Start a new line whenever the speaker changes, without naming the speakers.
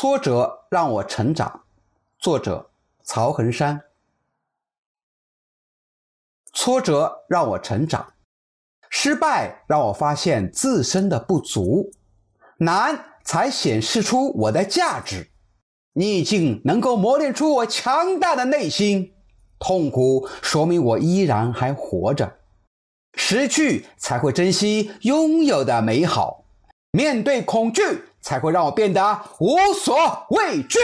挫折让我成长。作者：曹恒山。挫折让我成长，失败让我发现自身的不足，难才显示出我的价值，逆境能够磨练出我强大的内心，痛苦说明我依然还活着，失去才会珍惜拥有的美好，面对恐惧才会让我变得无所畏惧。